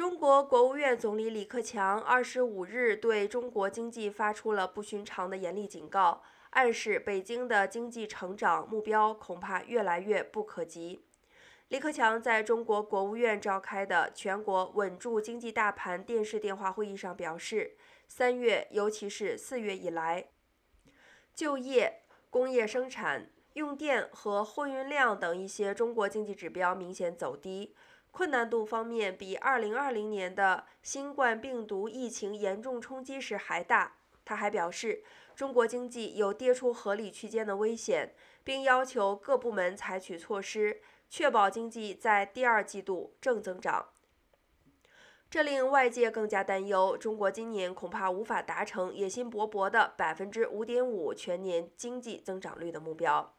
中国国务院总理李克强二十五日对中国经济发出了不寻常的严厉警告，暗示北京的经济成长目标恐怕越来越不可及。李克强在中国国务院召开的全国稳住经济大盘电视电话会议上表示，三月尤其是四月以来，就业、工业生产、用电和货运量等一些中国经济指标明显走低。困难度方面，比2020年的新冠病毒疫情严重冲击时还大。他还表示，中国经济有跌出合理区间的危险，并要求各部门采取措施，确保经济在第二季度正增长。这令外界更加担忧，中国今年恐怕无法达成野心勃勃的百分之五点五全年经济增长率的目标。